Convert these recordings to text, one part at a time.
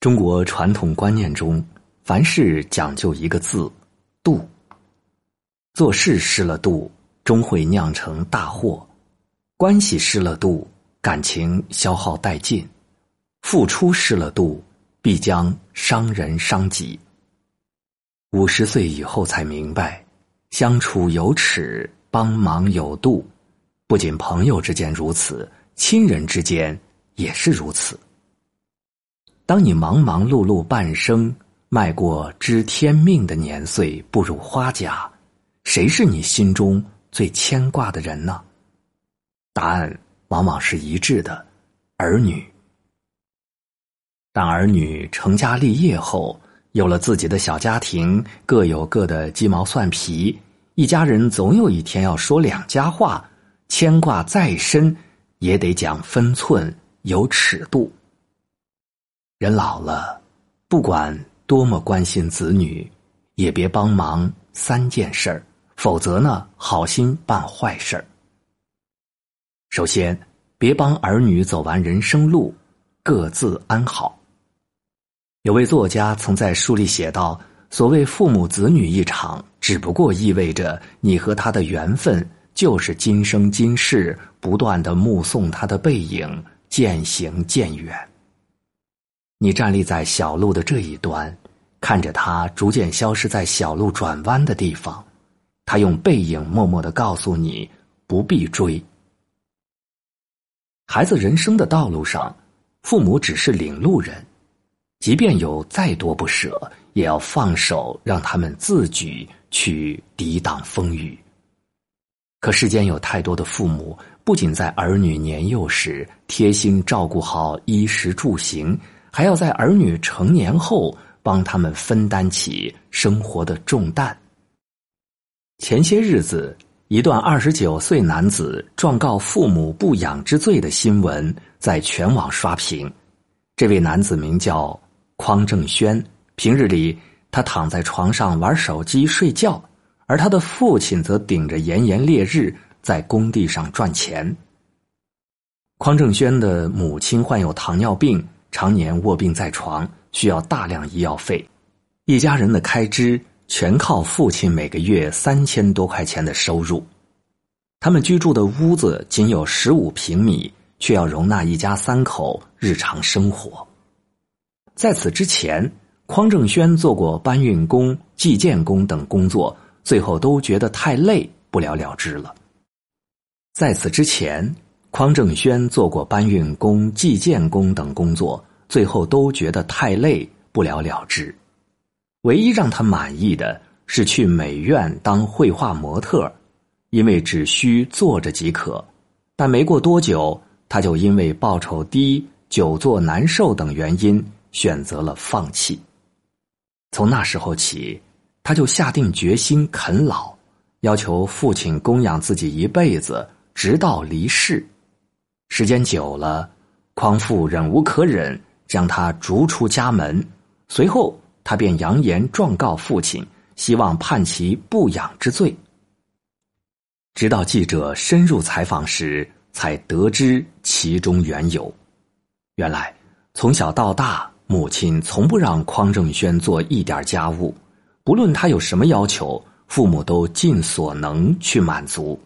中国传统观念中，凡事讲究一个字“度”。做事失了度，终会酿成大祸；关系失了度，感情消耗殆尽；付出失了度，必将伤人伤己。五十岁以后才明白，相处有尺，帮忙有度。不仅朋友之间如此，亲人之间也是如此。当你忙忙碌碌半生，迈过知天命的年岁，步入花甲，谁是你心中最牵挂的人呢？答案往往是一致的：儿女。当儿女成家立业后，有了自己的小家庭，各有各的鸡毛蒜皮，一家人总有一天要说两家话，牵挂再深，也得讲分寸，有尺度。人老了，不管多么关心子女，也别帮忙三件事儿，否则呢，好心办坏事儿。首先，别帮儿女走完人生路，各自安好。有位作家曾在书里写道：“所谓父母子女一场，只不过意味着你和他的缘分，就是今生今世不断的目送他的背影渐行渐远。”你站立在小路的这一端，看着他逐渐消失在小路转弯的地方，他用背影默默的告诉你不必追。孩子人生的道路上，父母只是领路人，即便有再多不舍，也要放手让他们自己去抵挡风雨。可世间有太多的父母，不仅在儿女年幼时贴心照顾好衣食住行。还要在儿女成年后帮他们分担起生活的重担。前些日子，一段二十九岁男子状告父母不养之罪的新闻在全网刷屏。这位男子名叫匡正轩，平日里他躺在床上玩手机睡觉，而他的父亲则顶着炎炎烈日在工地上赚钱。匡正轩的母亲患有糖尿病。常年卧病在床，需要大量医药费，一家人的开支全靠父亲每个月三千多块钱的收入。他们居住的屋子仅有十五平米，却要容纳一家三口日常生活。在此之前，匡正轩做过搬运工、计件工等工作，最后都觉得太累，不了了之了。在此之前。匡正轩做过搬运工、计件工等工作，最后都觉得太累，不了了之。唯一让他满意的是去美院当绘画模特，因为只需坐着即可。但没过多久，他就因为报酬低、久坐难受等原因选择了放弃。从那时候起，他就下定决心啃老，要求父亲供养自己一辈子，直到离世。时间久了，匡父忍无可忍，将他逐出家门。随后，他便扬言状告父亲，希望判其不养之罪。直到记者深入采访时，才得知其中缘由。原来，从小到大，母亲从不让匡正轩做一点家务，不论他有什么要求，父母都尽所能去满足。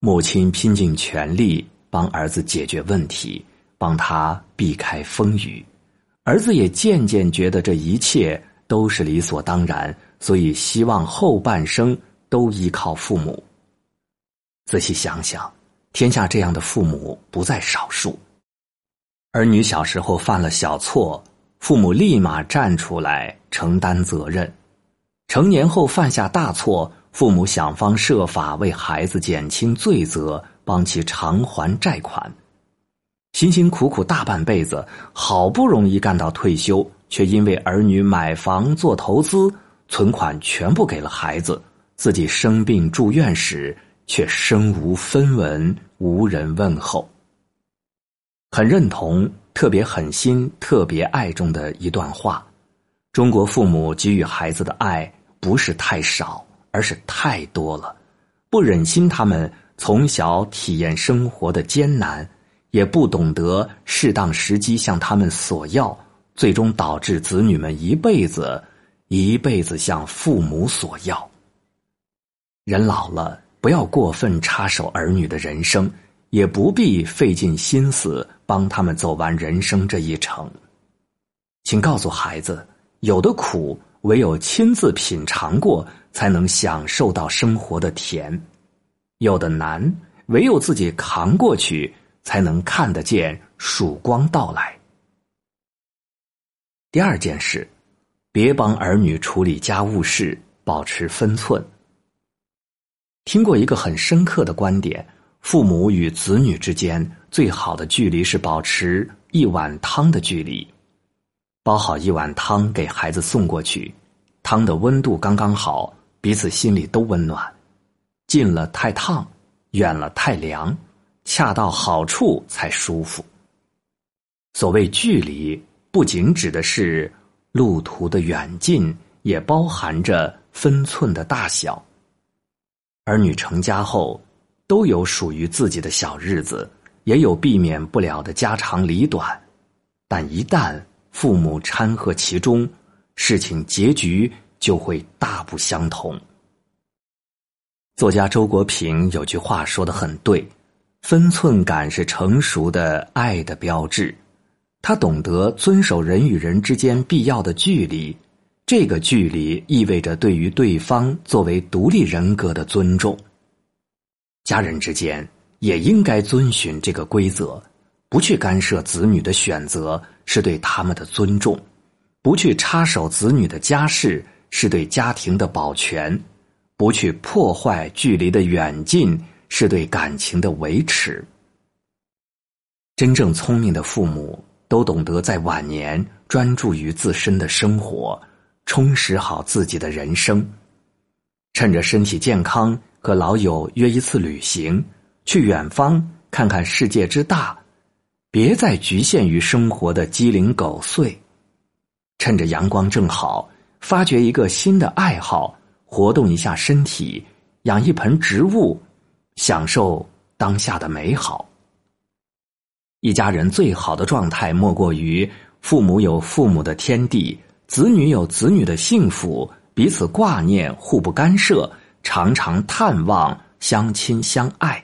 母亲拼尽全力。帮儿子解决问题，帮他避开风雨，儿子也渐渐觉得这一切都是理所当然，所以希望后半生都依靠父母。仔细想想，天下这样的父母不在少数。儿女小时候犯了小错，父母立马站出来承担责任；成年后犯下大错，父母想方设法为孩子减轻罪责。帮其偿还债款，辛辛苦苦大半辈子，好不容易干到退休，却因为儿女买房做投资，存款全部给了孩子，自己生病住院时却身无分文，无人问候。很认同，特别狠心，特别爱中的一段话：中国父母给予孩子的爱不是太少，而是太多了，不忍心他们。从小体验生活的艰难，也不懂得适当时机向他们索要，最终导致子女们一辈子一辈子向父母索要。人老了，不要过分插手儿女的人生，也不必费尽心思帮他们走完人生这一程。请告诉孩子，有的苦唯有亲自品尝过，才能享受到生活的甜；有的难，唯有自己扛过去，才能看得见曙光到来。第二件事，别帮儿女处理家务事，保持分寸。听过一个很深刻的观点：父母与子女之间最好的距离是保持一碗汤的距离。煲好一碗汤给孩子送过去，汤的温度刚刚好，彼此心里都温暖。近了太烫，远了太凉，恰到好处才舒服。所谓距离。不仅指的是路途的远近，也包含着分寸的大小。儿女成家后，都有属于自己的小日子，也有避免不了的家长里短。但一旦父母掺和其中，事情结局就会大不相同。作家周国平有句话说的很对：“分寸感是成熟的爱的标志。”他懂得遵守人与人之间必要的距离，这个距离意味着对于对方作为独立人格的尊重。家人之间也应该遵循这个规则，不去干涉子女的选择是对他们的尊重，不去插手子女的家事是对家庭的保全，不去破坏距离的远近是对感情的维持。真正聪明的父母。都懂得在晚年专注于自身的生活，充实好自己的人生。趁着身体健康，和老友约一次旅行，去远方看看世界之大，别再局限于生活的鸡零狗碎。趁着阳光正好，发掘一个新的爱好，活动一下身体，养一盆植物，享受当下的美好。一家人最好的状态，莫过于父母有父母的天地，子女有子女的幸福，彼此挂念，互不干涉，常常探望，相亲相爱。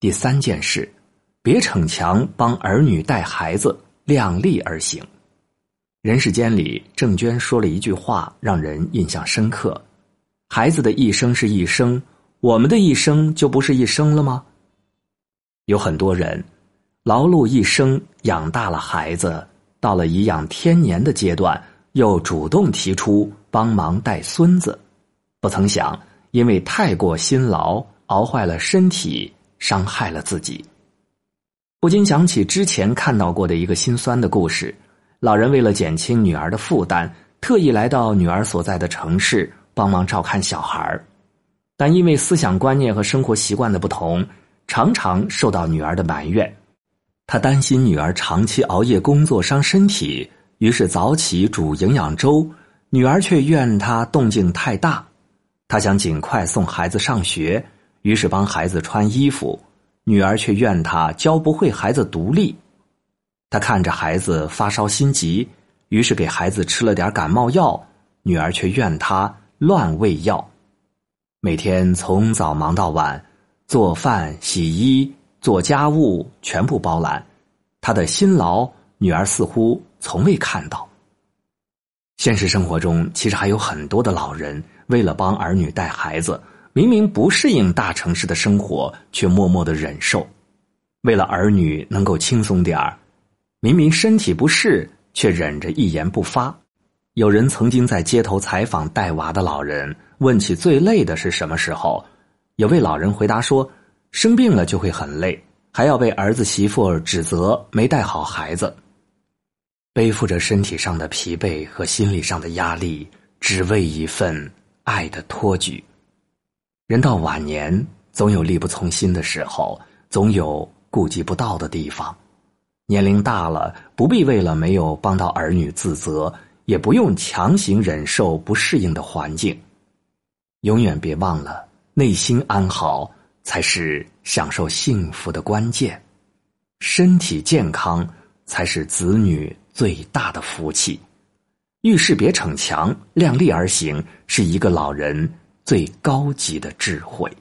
第三件事，别逞强帮儿女带孩子，量力而行。人世间里，郑娟说了一句话，让人印象深刻：孩子的一生是一生，我们的一生就不是一生了吗？有很多人。劳碌一生养大了孩子，到了颐养天年的阶段，又主动提出帮忙带孙子，不曾想因为太过辛劳，熬坏了身体，伤害了自己。不禁想起之前看到过的一个心酸的故事：老人为了减轻女儿的负担，特意来到女儿所在的城市帮忙照看小孩但因为思想观念和生活习惯的不同，常常受到女儿的埋怨。他担心女儿长期熬夜工作伤身体，于是早起煮营养粥。女儿却怨他动静太大。他想尽快送孩子上学，于是帮孩子穿衣服。女儿却怨他教不会孩子独立。他看着孩子发烧心急，于是给孩子吃了点感冒药。女儿却怨他乱喂药。每天从早忙到晚，做饭、洗衣。做家务全部包揽，他的辛劳女儿似乎从未看到。现实生活中，其实还有很多的老人为了帮儿女带孩子，明明不适应大城市的生活，却默默的忍受；为了儿女能够轻松点儿，明明身体不适，却忍着一言不发。有人曾经在街头采访带娃的老人，问起最累的是什么时候，有位老人回答说。生病了就会很累，还要被儿子媳妇指责没带好孩子，背负着身体上的疲惫和心理上的压力，只为一份爱的托举。人到晚年，总有力不从心的时候，总有顾及不到的地方。年龄大了，不必为了没有帮到儿女自责，也不用强行忍受不适应的环境。永远别忘了，内心安好。才是享受幸福的关键，身体健康才是子女最大的福气。遇事别逞强，量力而行，是一个老人最高级的智慧。